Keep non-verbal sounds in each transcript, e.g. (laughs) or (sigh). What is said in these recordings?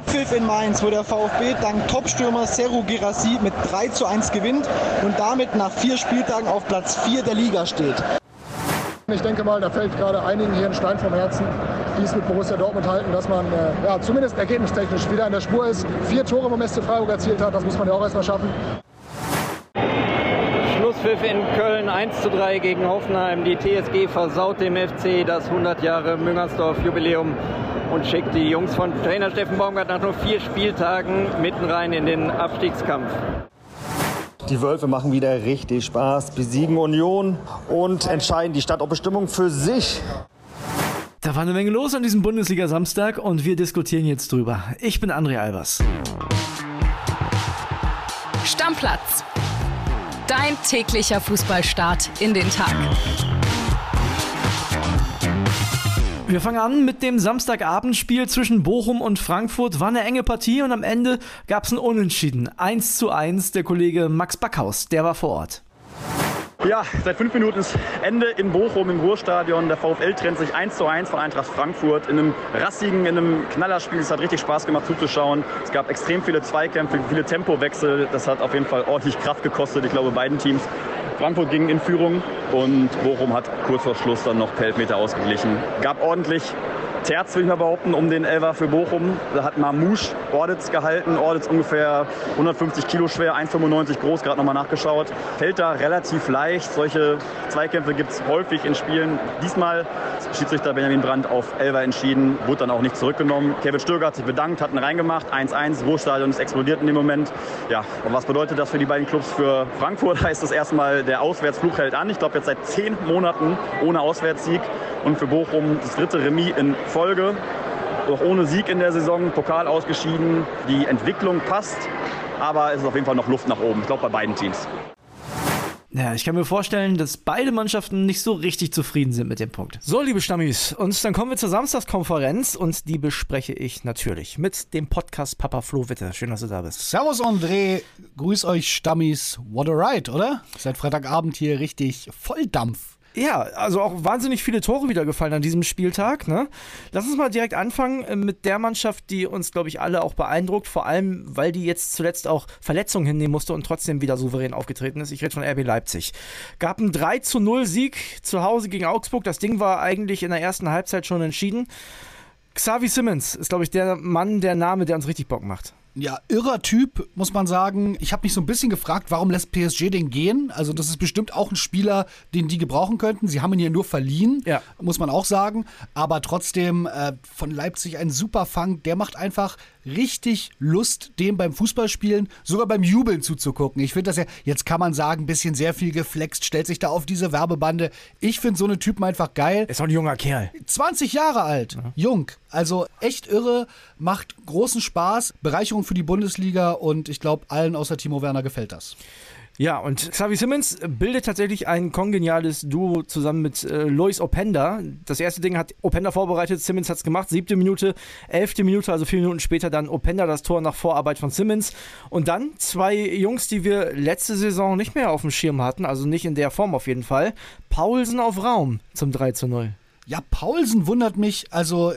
Abpfiff in Mainz, wo der VfB dank Topstürmer Seru Girassi mit 3 zu 1 gewinnt und damit nach vier Spieltagen auf Platz 4 der Liga steht. Ich denke mal, da fällt gerade einigen hier ein Stein vom Herzen, die es mit Borussia Dortmund halten, dass man äh, ja, zumindest ergebnistechnisch wieder in der Spur ist. Vier Tore im SC Freiburg erzielt hat, das muss man ja auch erstmal schaffen. Schlusspfiff in Köln 1 zu 3 gegen Hoffenheim. Die TSG versaut dem FC das 100 Jahre Müngersdorf-Jubiläum und schickt die Jungs von Trainer Steffen Baumgart nach nur vier Spieltagen mitten rein in den Abstiegskampf. Die Wölfe machen wieder richtig Spaß, besiegen Union und entscheiden die Stadtbestimmung für sich. Da war eine Menge los an diesem Bundesliga-Samstag und wir diskutieren jetzt drüber. Ich bin André Albers. Stammplatz. Dein täglicher Fußballstart in den Tag. Wir fangen an mit dem Samstagabendspiel zwischen Bochum und Frankfurt. War eine enge Partie und am Ende gab es ein Unentschieden. 1 zu 1. Der Kollege Max Backhaus, der war vor Ort. Ja, seit fünf Minuten ist Ende in Bochum im Ruhrstadion. Der VfL trennt sich 1 zu 1 von Eintracht Frankfurt in einem rassigen, in einem Knallerspiel. Es hat richtig Spaß gemacht zuzuschauen. Es gab extrem viele Zweikämpfe, viele Tempowechsel. Das hat auf jeden Fall ordentlich Kraft gekostet, ich glaube, beiden Teams. Frankfurt ging in Führung und Bochum hat kurz vor Schluss dann noch per ausgeglichen. Gab ordentlich Terz, will ich mal behaupten, um den Elfer für Bochum. Da hat Mamouche Orditz gehalten. Orditz ungefähr 150 Kilo schwer, 1,95 groß, gerade nochmal nachgeschaut. Fällt da relativ leicht. Solche Zweikämpfe gibt es häufig in Spielen. Diesmal Schiedsrichter Benjamin Brandt auf Elfer entschieden, wurde dann auch nicht zurückgenommen. Kevin Stöger hat sich bedankt, hat ihn reingemacht. 1-1, Ruhrstadion ist explodiert in dem Moment. Ja, und was bedeutet das für die beiden Clubs? Für Frankfurt (laughs) heißt das erstmal, der Auswärtsflug hält an. Ich glaube, jetzt seit zehn Monaten ohne Auswärtssieg. Und für Bochum das dritte Remis in Folge. Doch ohne Sieg in der Saison, Pokal ausgeschieden. Die Entwicklung passt, aber es ist auf jeden Fall noch Luft nach oben. Ich glaube, bei beiden Teams. Ja, ich kann mir vorstellen, dass beide Mannschaften nicht so richtig zufrieden sind mit dem Punkt. So, liebe Stammis, und dann kommen wir zur Samstagskonferenz und die bespreche ich natürlich mit dem Podcast Papa Flo Witte. Schön, dass du da bist. Servus André, grüß euch Stammis. What a ride, oder? Seit Freitagabend hier richtig Volldampf. Ja, also auch wahnsinnig viele Tore wieder gefallen an diesem Spieltag. Ne? Lass uns mal direkt anfangen äh, mit der Mannschaft, die uns, glaube ich, alle auch beeindruckt. Vor allem, weil die jetzt zuletzt auch Verletzungen hinnehmen musste und trotzdem wieder souverän aufgetreten ist. Ich rede von RB Leipzig. Gab einen 3 zu 0 Sieg zu Hause gegen Augsburg. Das Ding war eigentlich in der ersten Halbzeit schon entschieden. Xavi Simmons ist, glaube ich, der Mann, der Name, der uns richtig Bock macht. Ja, irrer Typ, muss man sagen. Ich habe mich so ein bisschen gefragt, warum lässt PSG den gehen? Also, das ist bestimmt auch ein Spieler, den die gebrauchen könnten. Sie haben ihn ja nur verliehen, ja. muss man auch sagen. Aber trotzdem äh, von Leipzig ein super Fang. Der macht einfach richtig Lust, dem beim Fußballspielen, sogar beim Jubeln zuzugucken. Ich finde das ja, jetzt kann man sagen, ein bisschen sehr viel geflext, stellt sich da auf diese Werbebande. Ich finde so eine Typen einfach geil. Ist auch ein junger Kerl. 20 Jahre alt, ja. jung. Also echt irre, macht großen Spaß, Bereicherung für die Bundesliga und ich glaube, allen außer Timo Werner gefällt das. Ja, und Xavi Simmons bildet tatsächlich ein kongeniales Duo zusammen mit äh, Lois Openda. Das erste Ding hat Openda vorbereitet, Simmons hat es gemacht. Siebte Minute, elfte Minute, also vier Minuten später dann Openda das Tor nach Vorarbeit von Simmons. Und dann zwei Jungs, die wir letzte Saison nicht mehr auf dem Schirm hatten, also nicht in der Form auf jeden Fall. Paulsen auf Raum zum 3 zu 0. Ja, Paulsen wundert mich, also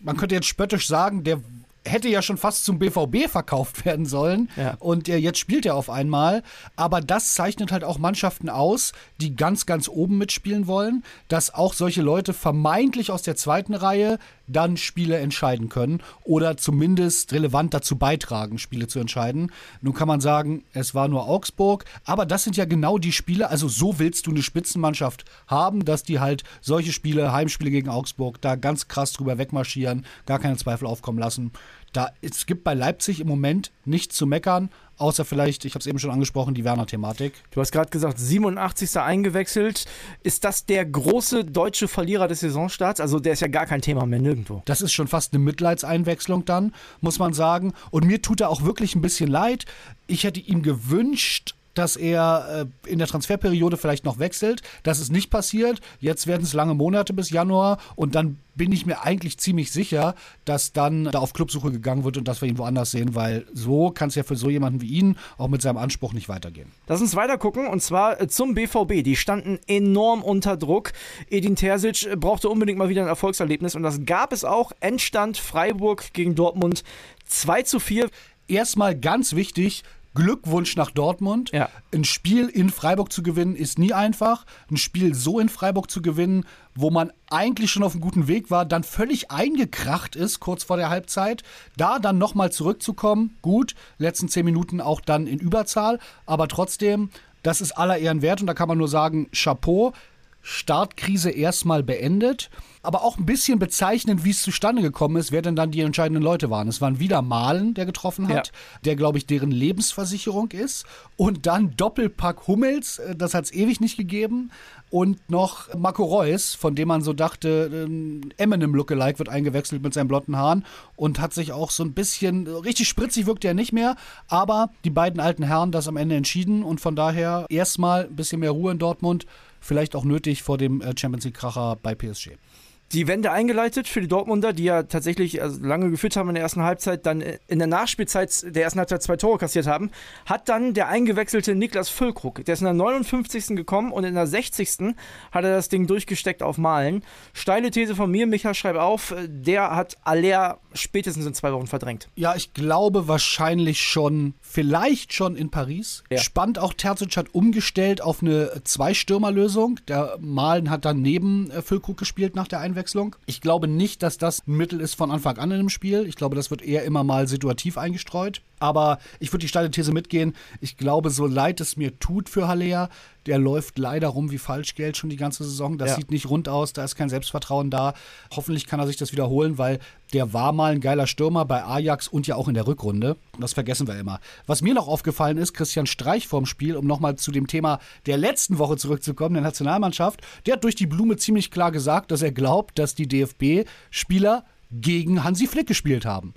man könnte jetzt spöttisch sagen, der hätte ja schon fast zum BVB verkauft werden sollen. Ja. Und äh, jetzt spielt er auf einmal. Aber das zeichnet halt auch Mannschaften aus, die ganz, ganz oben mitspielen wollen, dass auch solche Leute vermeintlich aus der zweiten Reihe dann Spiele entscheiden können oder zumindest relevant dazu beitragen, Spiele zu entscheiden. Nun kann man sagen, es war nur Augsburg, aber das sind ja genau die Spiele, also so willst du eine Spitzenmannschaft haben, dass die halt solche Spiele, Heimspiele gegen Augsburg, da ganz krass drüber wegmarschieren, gar keine Zweifel aufkommen lassen. Da, es gibt bei Leipzig im Moment nichts zu meckern, außer vielleicht, ich habe es eben schon angesprochen, die Werner-Thematik. Du hast gerade gesagt, 87. eingewechselt. Ist das der große deutsche Verlierer des Saisonstarts? Also der ist ja gar kein Thema mehr nirgendwo. Das ist schon fast eine Mitleidseinwechslung dann, muss man sagen. Und mir tut er auch wirklich ein bisschen leid. Ich hätte ihm gewünscht, dass er äh, in der Transferperiode vielleicht noch wechselt. Das ist nicht passiert. Jetzt werden es lange Monate bis Januar und dann bin ich mir eigentlich ziemlich sicher, dass dann da auf Clubsuche gegangen wird und dass wir ihn woanders sehen, weil so kann es ja für so jemanden wie ihn auch mit seinem Anspruch nicht weitergehen. Lass uns weiter gucken und zwar äh, zum BVB. Die standen enorm unter Druck. Edin Terzic äh, brauchte unbedingt mal wieder ein Erfolgserlebnis und das gab es auch. Endstand Freiburg gegen Dortmund 2 zu 4. Erstmal ganz wichtig, Glückwunsch nach Dortmund. Ja. Ein Spiel in Freiburg zu gewinnen ist nie einfach. Ein Spiel so in Freiburg zu gewinnen, wo man eigentlich schon auf einem guten Weg war, dann völlig eingekracht ist kurz vor der Halbzeit, da dann nochmal zurückzukommen, gut, letzten zehn Minuten auch dann in Überzahl, aber trotzdem, das ist aller Ehren wert und da kann man nur sagen, Chapeau. Startkrise erstmal beendet, aber auch ein bisschen bezeichnend, wie es zustande gekommen ist, wer denn dann die entscheidenden Leute waren. Es waren wieder Malen, der getroffen hat, Ja. der, glaube ich, deren Lebensversicherung ist. Und dann Doppelpack Hummels, äh, das hat es ewig nicht gegeben. Und noch Marco Reus, von dem man so dachte, ähm, Eminem Lookalike wird eingewechselt mit seinen blonden Haaren und hat sich auch so ein bisschen, richtig spritzig wirkt er nicht mehr, aber die beiden alten Herren das am Ende entschieden und von daher erstmal ein bisschen mehr Ruhe in Dortmund, vielleicht auch nötig vor dem äh, Champions League Kracher bei PSG. Die Wende eingeleitet für die Dortmunder, die ja tatsächlich also lange geführt haben in der ersten Halbzeit, dann in der Nachspielzeit der ersten Halbzeit zwei Tore kassiert haben, hat dann der eingewechselte Niklas Füllkrug, der ist in der 59. gekommen und in der 60. hat er das Ding durchgesteckt auf Malen. Steile These von mir, Micha, schreib auf, der hat Aller spätestens in zwei Wochen verdrängt. Ja, ich glaube wahrscheinlich schon, vielleicht schon in Paris. Ja. Spannend auch, Terzic hat umgestellt auf eine Zwei-Stürmer-Lösung. Der Malen hat dann neben äh, Füllkrug gespielt nach der Einwechslung. Ich glaube nicht, dass das ein Mittel ist von Anfang an in dem Spiel. Ich glaube, das wird eher immer mal situativ eingestreut. Aber ich würde die steile These mitgehen. Ich glaube, so leid es mir tut für Haller, der läuft leider rum wie Falschgeld schon die ganze Saison. Das Ja. sieht nicht rund aus, da ist kein Selbstvertrauen da. Hoffentlich kann er sich das wiederholen, weil der war mal ein geiler Stürmer bei Ajax und ja auch in der Rückrunde. Das vergessen wir immer. Was mir noch aufgefallen ist, Christian Streich vorm Spiel, um nochmal zu dem Thema der letzten Woche zurückzukommen, der Nationalmannschaft, der hat durch die Blume ziemlich klar gesagt, dass er glaubt, dass die DFB-Spieler gegen Hansi Flick gespielt haben.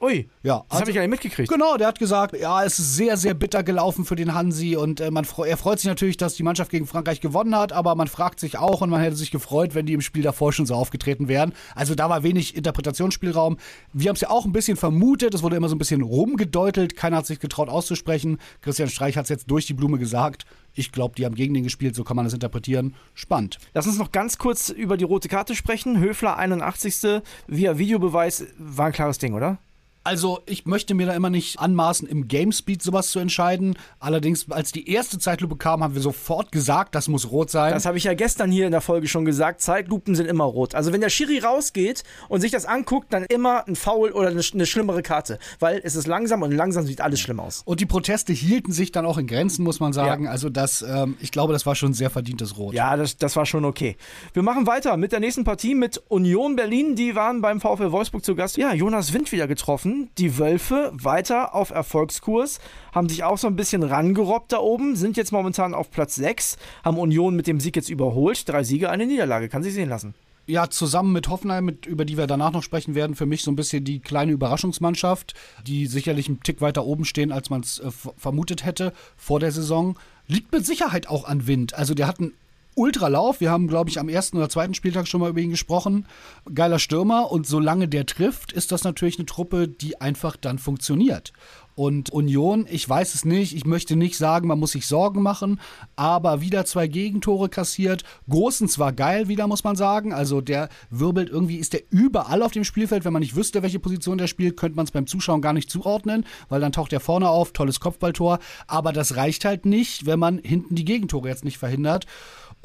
Ui, Ja, das also- habe ich ja nicht mitgekriegt. Genau, der hat gesagt, ja, es ist sehr, sehr bitter gelaufen für den Hansi und äh, man, er freut sich natürlich, dass die Mannschaft gegen Frankreich gewonnen hat, aber man fragt sich auch und man hätte sich gefreut, wenn die im Spiel davor schon so aufgetreten wären. Also da war wenig Interpretationsspielraum. Wir haben es ja auch ein bisschen vermutet, es wurde immer so ein bisschen rumgedeutelt, keiner hat sich getraut auszusprechen. Christian Streich hat es jetzt durch die Blume gesagt. Ich glaube, die haben gegen den gespielt, so kann man das interpretieren. Spannend. Lass uns noch ganz kurz über die rote Karte sprechen. Höfler 81. via Videobeweis war ein klares Ding, oder? Also, ich möchte mir da immer nicht anmaßen, im Gamespeed sowas zu entscheiden. Allerdings, als die erste Zeitlupe kam, haben wir sofort gesagt, das muss rot sein. Das habe ich ja gestern hier in der Folge schon gesagt. Zeitlupen sind immer rot. Also wenn der Schiri rausgeht und sich das anguckt, dann immer ein Foul oder eine, eine schlimmere Karte. Weil es ist langsam und langsam sieht alles schlimm aus. Und die Proteste hielten sich dann auch in Grenzen, muss man sagen. Also das, ähm, ich glaube, das war schon sehr verdientes Rot. Ja, das, das war schon okay. Wir machen weiter mit der nächsten Partie mit Union Berlin. Die waren beim VfL Wolfsburg zu Gast. Ja, Jonas Wind wieder getroffen. Die Wölfe weiter auf Erfolgskurs, haben sich auch so ein bisschen rangerobbt da oben, sind jetzt momentan auf Platz 6, haben Union mit dem Sieg jetzt überholt. Drei Siege, eine Niederlage, kann sich sehen lassen. Ja, zusammen mit Hoffenheim, mit, über die wir danach noch sprechen werden, für mich so ein bisschen die kleine Überraschungsmannschaft, die sicherlich einen Tick weiter oben stehen, als man es äh, vermutet hätte vor der Saison. Liegt mit Sicherheit auch an Wind. Also der hat einen Ultralauf. Wir haben, glaube ich, am ersten oder zweiten Spieltag schon mal über ihn gesprochen. Geiler Stürmer. Und solange der trifft, ist das natürlich eine Truppe, die einfach dann funktioniert. Und Union, ich weiß es nicht, ich möchte nicht sagen, man muss sich Sorgen machen, aber wieder zwei Gegentore kassiert. Großen zwar geil wieder, muss man sagen. Also der wirbelt irgendwie, ist der überall auf dem Spielfeld. Wenn man nicht wüsste, welche Position der spielt, könnte man es beim Zuschauen gar nicht zuordnen, weil dann taucht er vorne auf, tolles Kopfballtor. Aber das reicht halt nicht, wenn man hinten die Gegentore jetzt nicht verhindert.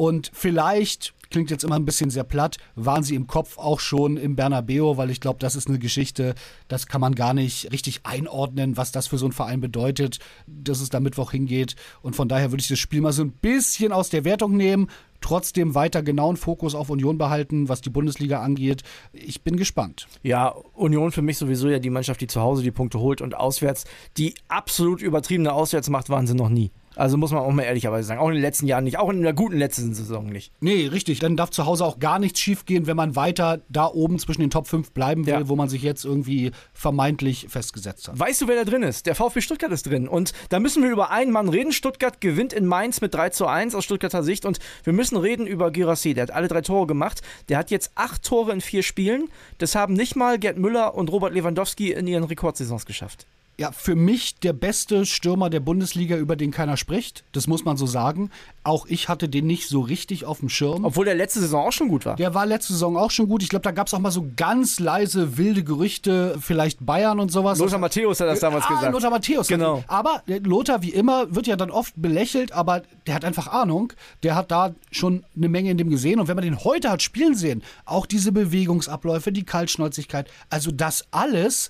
Und vielleicht, klingt jetzt immer ein bisschen sehr platt, waren sie im Kopf auch schon im Bernabeo, weil ich glaube, das ist eine Geschichte, das kann man gar nicht richtig einordnen, was das für so einen Verein bedeutet, dass es da Mittwoch hingeht. Und von daher würde ich das Spiel mal so ein bisschen aus der Wertung nehmen, trotzdem weiter genauen Fokus auf Union behalten, was die Bundesliga angeht. Ich bin gespannt. Ja, Union für mich sowieso ja die Mannschaft, die zu Hause die Punkte holt und auswärts die absolut übertriebene Auswärtsmacht waren sie noch nie. Also muss man auch mal ehrlicherweise sagen. Auch in den letzten Jahren nicht. Auch in der guten letzten Saison nicht. Nee, richtig. Dann darf zu Hause auch gar nichts schiefgehen, wenn man weiter da oben zwischen den Top 5 bleiben will, Ja. wo man sich jetzt irgendwie vermeintlich festgesetzt hat. Weißt du, wer da drin ist? Der VfB Stuttgart ist drin. Und da müssen wir über einen Mann reden. Stuttgart gewinnt in Mainz mit 3 zu 1 aus Stuttgarter Sicht. Und wir müssen reden über Girassi. Der hat alle drei Tore gemacht. Der hat jetzt acht Tore in vier Spielen. Das haben nicht mal Gerd Müller und Robert Lewandowski in ihren Rekordsaisons geschafft. Ja, für mich der beste Stürmer der Bundesliga, über den keiner spricht. Das muss man so sagen. Auch ich hatte den nicht so richtig auf dem Schirm. Obwohl der letzte Saison auch schon gut war. Der war letzte Saison auch schon gut. Ich glaube, da gab es auch mal so ganz leise, wilde Gerüchte, vielleicht Bayern und sowas. Lothar Matthäus hat das damals ah, gesagt. Lothar Matthäus. Genau. Aber Lothar, wie immer, wird ja dann oft belächelt, aber der hat einfach Ahnung. Der hat da schon eine Menge in dem gesehen. Und wenn man den heute hat spielen sehen, auch diese Bewegungsabläufe, die Kaltschnäuzigkeit, also das alles,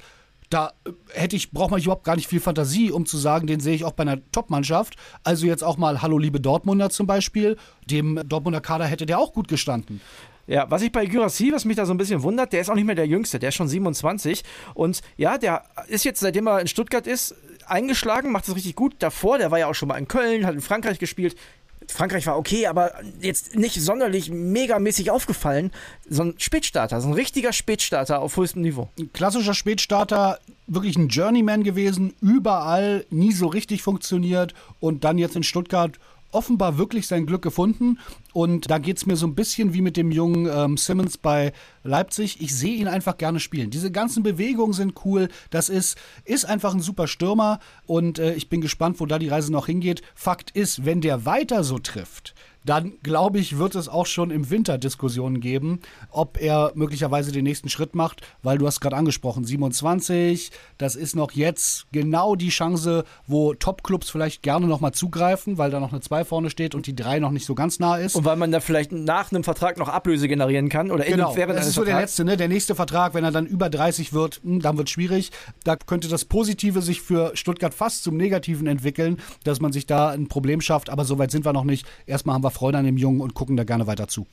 da äh, hätte ich, braucht man überhaupt gar nicht viel Fantasie, um zu sagen, den sehe ich auch bei einer Top-Mannschaft. Also jetzt auch mal Hallo liebe Dortmunder zum Beispiel. Dem Dortmunder Kader hätte der auch gut gestanden. Ja, was ich bei Gyrassi, was mich da so ein bisschen wundert, der ist auch nicht mehr der Jüngste, der ist schon 27. Und ja, der ist jetzt, seitdem er in Stuttgart ist, eingeschlagen, macht es richtig gut. Davor, der war ja auch schon mal in Köln, hat in Frankreich gespielt. Frankreich war okay, aber jetzt nicht sonderlich megamäßig aufgefallen. So ein Spätstarter, so ein richtiger Spätstarter auf höchstem Niveau. Ein klassischer Spätstarter, wirklich ein Journeyman gewesen, überall nie so richtig funktioniert und dann jetzt in Stuttgart offenbar wirklich sein Glück gefunden. Und da geht es mir so ein bisschen wie mit dem jungen ähm, Simmons bei Leipzig. Ich sehe ihn einfach gerne spielen. Diese ganzen Bewegungen sind cool. Das ist, ist einfach ein super Stürmer. Und äh, ich bin gespannt, wo da die Reise noch hingeht. Fakt ist, wenn der weiter so trifft, dann glaube ich, wird es auch schon im Winter Diskussionen geben, ob er möglicherweise den nächsten Schritt macht, weil du hast gerade angesprochen, 27, das ist noch jetzt genau die Chance, wo Top-Clubs vielleicht gerne nochmal zugreifen, weil da noch eine 2 vorne steht und die 3 noch nicht so ganz nah ist. Und weil man da vielleicht nach einem Vertrag noch Ablöse generieren kann oder in Genau, während das ist so der Vertrags. letzte, ne? Der nächste Vertrag, wenn er dann über 30 wird, hm, dann wird es schwierig. Da könnte das Positive sich für Stuttgart fast zum Negativen entwickeln, dass man sich da ein Problem schafft. Aber so weit sind wir noch nicht. Erstmal haben wir Freude an dem Jungen und gucken da gerne weiter zu.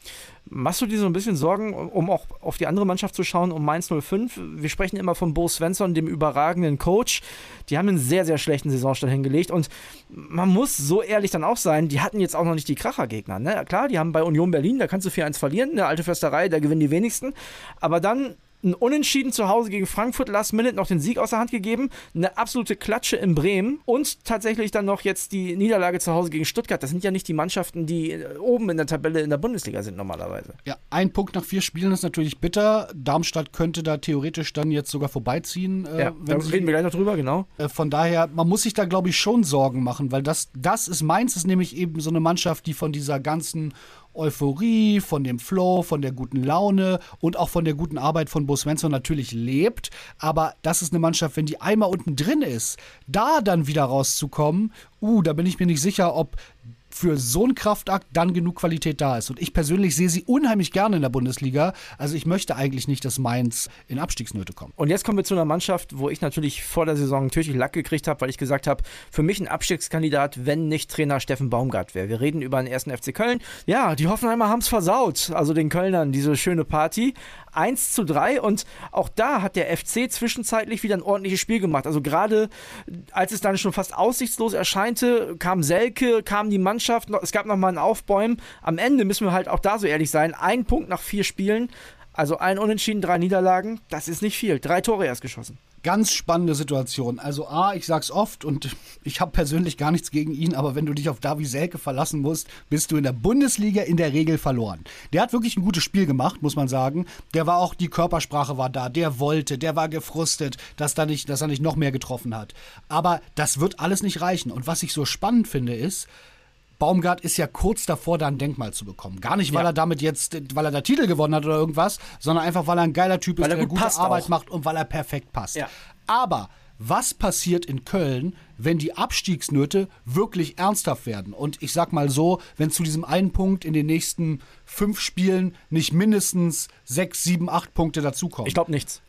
Machst du dir so ein bisschen Sorgen, um auch auf die andere Mannschaft zu schauen, um Mainz 05? Wir sprechen immer von Bo Svensson, dem überragenden Coach. Die haben einen sehr, sehr schlechten Saisonstart hingelegt und man muss so ehrlich dann auch sein, die hatten jetzt auch noch nicht die Krachergegner. Ne? Klar, die haben bei Union Berlin, da kannst du 4-1 verlieren, eine alte Försterei, da gewinnen die wenigsten. Aber dann ein Unentschieden zu Hause gegen Frankfurt, Last Minute noch den Sieg aus der Hand gegeben, eine absolute Klatsche in Bremen und tatsächlich dann noch jetzt die Niederlage zu Hause gegen Stuttgart. Das sind ja nicht die Mannschaften, die äh, oben in der Tabelle in der Bundesliga sind normalerweise. Ja, ein Punkt nach vier Spielen ist natürlich bitter. Darmstadt könnte da theoretisch dann jetzt sogar vorbeiziehen. Äh, Ja, da reden wir gleich noch drüber, genau. Äh, Von daher, man muss sich da, glaube ich, schon Sorgen machen, weil das, das ist Mainz, ist nämlich eben so eine Mannschaft, die von dieser ganzen Euphorie, von dem Flow, von der guten Laune und auch von der guten Arbeit von Bo Svensson natürlich lebt. Aber das ist eine Mannschaft, wenn die einmal unten drin ist, da dann wieder rauszukommen, uh, da bin ich mir nicht sicher, ob für so einen Kraftakt dann genug Qualität da ist. Und ich persönlich sehe sie unheimlich gerne in der Bundesliga. Also ich möchte eigentlich nicht, dass Mainz in Abstiegsnöte kommt. Und jetzt kommen wir zu einer Mannschaft, wo ich natürlich vor der Saison natürlich Lack gekriegt habe, weil ich gesagt habe, für mich ein Abstiegskandidat, wenn nicht Trainer Steffen Baumgart wäre. Wir reden über den ersten FC Köln. Ja, die Hoffenheimer haben es versaut, also den Kölnern, diese schöne Party. 1 zu 3 und auch da hat der FC zwischenzeitlich wieder ein ordentliches Spiel gemacht. Also gerade als es dann schon fast aussichtslos erscheinte, kam Selke, kam die Mannschaft, noch- es gab nochmal ein Aufbäumen. Am Ende müssen wir halt auch da so ehrlich sein, ein Punkt nach vier Spielen, also ein Unentschieden, drei Niederlagen, das ist nicht viel. Drei Tore erst geschossen. Ganz spannende Situation. Also A, ich sag's oft und ich habe persönlich gar nichts gegen ihn, aber wenn du dich auf Davi Selke verlassen musst, bist du in der Bundesliga in der Regel verloren. Der hat wirklich ein gutes Spiel gemacht, muss man sagen. Der war auch, die Körpersprache war da, der wollte, der war gefrustet, dass, da nicht, dass er nicht noch mehr getroffen hat. Aber das wird alles nicht reichen. Und was ich so spannend finde, ist, Baumgart ist ja kurz davor, da ein Denkmal zu bekommen. Gar nicht, weil Ja. er damit jetzt, weil er da Titel gewonnen hat oder irgendwas, sondern einfach, weil er ein geiler Typ ist, Weil er der gut gute Arbeit auch. macht und weil er perfekt passt. Ja. Aber was passiert in Köln, wenn die Abstiegsnöte wirklich ernsthaft werden? Und ich sag mal so, wenn zu diesem einen Punkt in den nächsten fünf Spielen nicht mindestens sechs, sieben, acht Punkte dazukommen. Ich glaube nichts.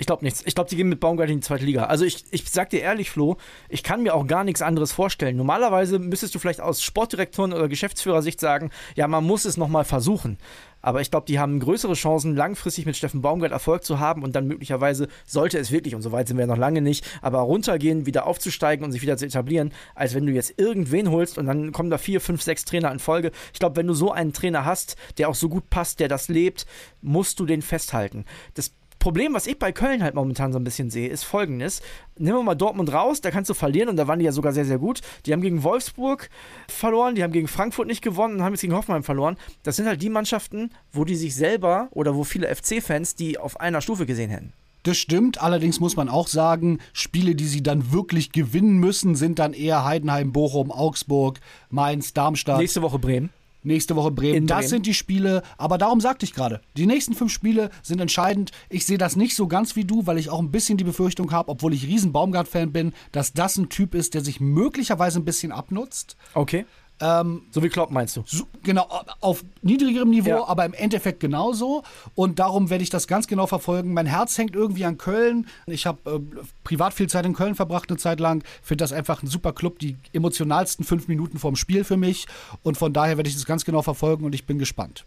Ich glaube nichts. Ich glaube, die gehen mit Baumgart in die zweite Liga. Also ich, ich sag dir ehrlich, Flo, ich kann mir auch gar nichts anderes vorstellen. Normalerweise müsstest du vielleicht aus Sportdirektoren oder Geschäftsführersicht sagen, ja, man muss es nochmal versuchen. Aber ich glaube, die haben größere Chancen, langfristig mit Steffen Baumgart Erfolg zu haben und dann möglicherweise, sollte es wirklich, und so weit sind wir noch lange nicht, aber runtergehen, wieder aufzusteigen und sich wieder zu etablieren, als wenn du jetzt irgendwen holst und dann kommen da vier, fünf, sechs Trainer in Folge. Ich glaube, wenn du so einen Trainer hast, der auch so gut passt, der das lebt, musst du den festhalten. Das Problem, was ich bei Köln halt momentan so ein bisschen sehe, ist folgendes. Nehmen wir mal Dortmund raus, da kannst du verlieren und da waren die ja sogar sehr, sehr gut. Die haben gegen Wolfsburg verloren, die haben gegen Frankfurt nicht gewonnen und haben jetzt gegen Hoffenheim verloren. Das sind halt die Mannschaften, wo die sich selber oder wo viele FC-Fans die auf einer Stufe gesehen hätten. Das stimmt, allerdings muss man auch sagen, Spiele, die sie dann wirklich gewinnen müssen, sind dann eher Heidenheim, Bochum, Augsburg, Mainz, Darmstadt. Nächste Woche Bremen. Nächste Woche Bremen. In das Bremen. sind die Spiele, aber darum sagte ich gerade, die nächsten fünf Spiele sind entscheidend. Ich sehe das nicht so ganz wie du, weil ich auch ein bisschen die Befürchtung habe, obwohl ich riesen Baumgart-Fan bin, dass das ein Typ ist, der sich möglicherweise ein bisschen abnutzt. Okay. Ähm, So wie Klopp meinst du? so, genau, auf niedrigerem Niveau, Ja. aber im Endeffekt genauso. Und darum werde ich das ganz genau verfolgen. Mein Herz hängt irgendwie an Köln. Ich habe äh, privat viel Zeit in Köln verbracht, eine Zeit lang. Finde das einfach ein super Club, die emotionalsten fünf Minuten vorm Spiel für mich. Und von daher werde ich das ganz genau verfolgen und ich bin gespannt.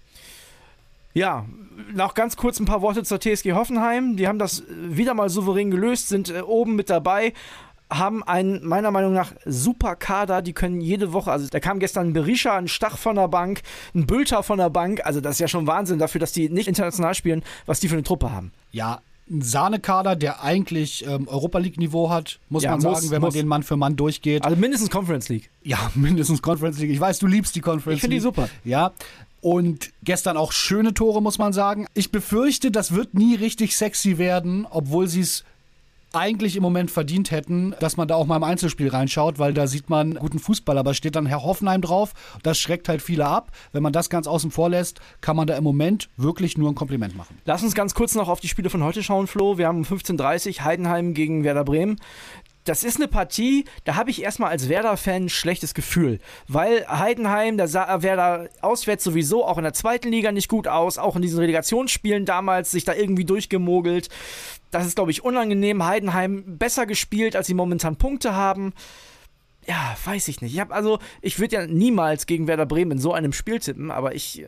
Ja, noch ganz kurz ein paar Worte zur TSG Hoffenheim. Die haben das wieder mal souverän gelöst, sind äh, oben mit dabei, haben einen meiner Meinung nach super Kader. Die können jede Woche, also da kam gestern ein Berisha, ein Stach von der Bank, ein Bülter von der Bank. Also das ist ja schon Wahnsinn dafür, dass die nicht international spielen, was die für eine Truppe haben. Ja, ein Sahnekader, der eigentlich ähm, Europa League-Niveau hat, muss Ja, man muss, sagen, wenn muss. man den Mann für Mann durchgeht. Also mindestens Conference League. Ja, (laughs) mindestens Conference League. Ich weiß, du liebst die Conference Ich finde die League. super. Ja. Und gestern auch schöne Tore, muss man sagen. Ich befürchte, das wird nie richtig sexy werden, obwohl sie es eigentlich im Moment verdient hätten, dass man da auch mal im Einzelspiel reinschaut, weil da sieht man guten Fußball, aber steht dann Herr Hoffenheim drauf. Das schreckt halt viele ab. Wenn man das ganz außen vor lässt, kann man da im Moment wirklich nur ein Kompliment machen. Lass uns ganz kurz noch auf die Spiele von heute schauen, Flo. Wir haben um 15.30 Uhr Heidenheim gegen Werder Bremen. Das ist eine Partie, da habe ich erstmal als Werder-Fan ein schlechtes Gefühl. Weil Heidenheim, da sah Werder auswärts sowieso auch in der zweiten Liga nicht gut aus, auch in diesen Relegationsspielen damals sich da irgendwie durchgemogelt. Das ist, glaube ich, unangenehm. Heidenheim besser gespielt, als sie momentan Punkte haben. Ja, weiß ich nicht. Ich habe also, ich würde ja niemals gegen Werder Bremen in so einem Spiel tippen, aber ich,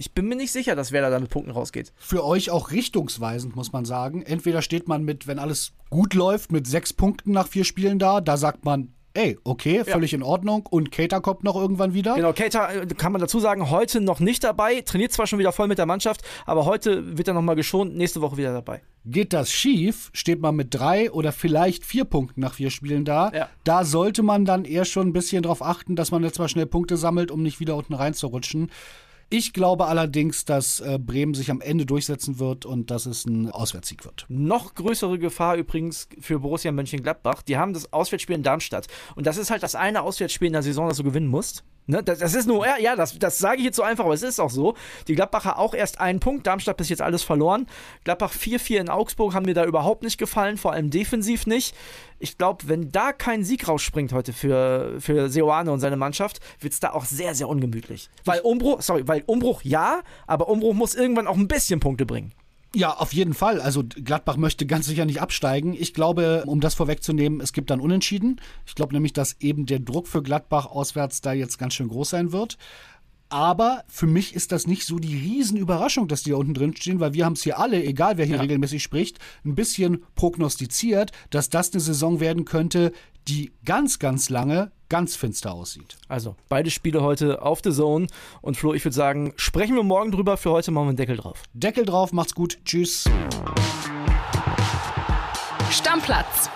ich bin mir nicht sicher, dass Werder da mit Punkten rausgeht. für euch auch richtungsweisend, muss man sagen. Entweder steht man mit, wenn alles gut läuft, mit sechs Punkten nach vier Spielen da, da sagt man, ey, okay, völlig in Ordnung und Cater kommt noch irgendwann wieder. Genau, Keita äh, kann man dazu sagen, heute noch nicht dabei, trainiert zwar schon wieder voll mit der Mannschaft, aber heute wird er nochmal geschont, nächste Woche wieder dabei. Geht das schief, steht man mit drei oder vielleicht vier Punkten nach vier Spielen da. Ja. Da sollte man dann eher schon ein bisschen drauf achten, dass man jetzt mal schnell Punkte sammelt, um nicht wieder unten reinzurutschen. Ich glaube allerdings, dass äh, Bremen sich am Ende durchsetzen wird und dass es ein Auswärtssieg wird. Noch größere Gefahr übrigens für Borussia Mönchengladbach. Die haben das Auswärtsspiel in Darmstadt. Und das ist halt das eine Auswärtsspiel in der Saison, das du gewinnen musst. Ne? Das, das ist nur, ja, das, das sage ich jetzt so einfach, aber es ist auch so. Die Gladbacher auch erst einen Punkt, Darmstadt bis jetzt alles verloren. Gladbach 4-4 in Augsburg haben mir da überhaupt nicht gefallen, vor allem defensiv nicht. Ich glaube, wenn da kein Sieg rausspringt heute für, für Seoane und seine Mannschaft, wird es da auch sehr, sehr ungemütlich. Weil Umbruch, sorry, weil Umbruch ja, aber Umbruch muss irgendwann auch ein bisschen Punkte bringen. Ja, auf jeden Fall. Also Gladbach möchte ganz sicher nicht absteigen. Ich glaube, um das vorwegzunehmen, es gibt dann Unentschieden. Ich glaube nämlich, dass eben der Druck für Gladbach auswärts da jetzt ganz schön groß sein wird. Aber für mich ist das nicht so die Riesenüberraschung, dass die da unten drin stehen, weil wir haben es hier alle, egal wer hier regelmäßig spricht, ein bisschen prognostiziert, dass das eine Saison werden könnte, die ganz, ganz lange ganz finster aussieht. Also, beide Spiele heute auf The Zone. Und Flo, ich würde sagen, sprechen wir morgen drüber. Für heute machen wir einen Deckel drauf. Deckel drauf, macht's gut, tschüss. Stammplatz.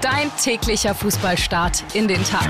Dein täglicher Fußballstart in den Tag.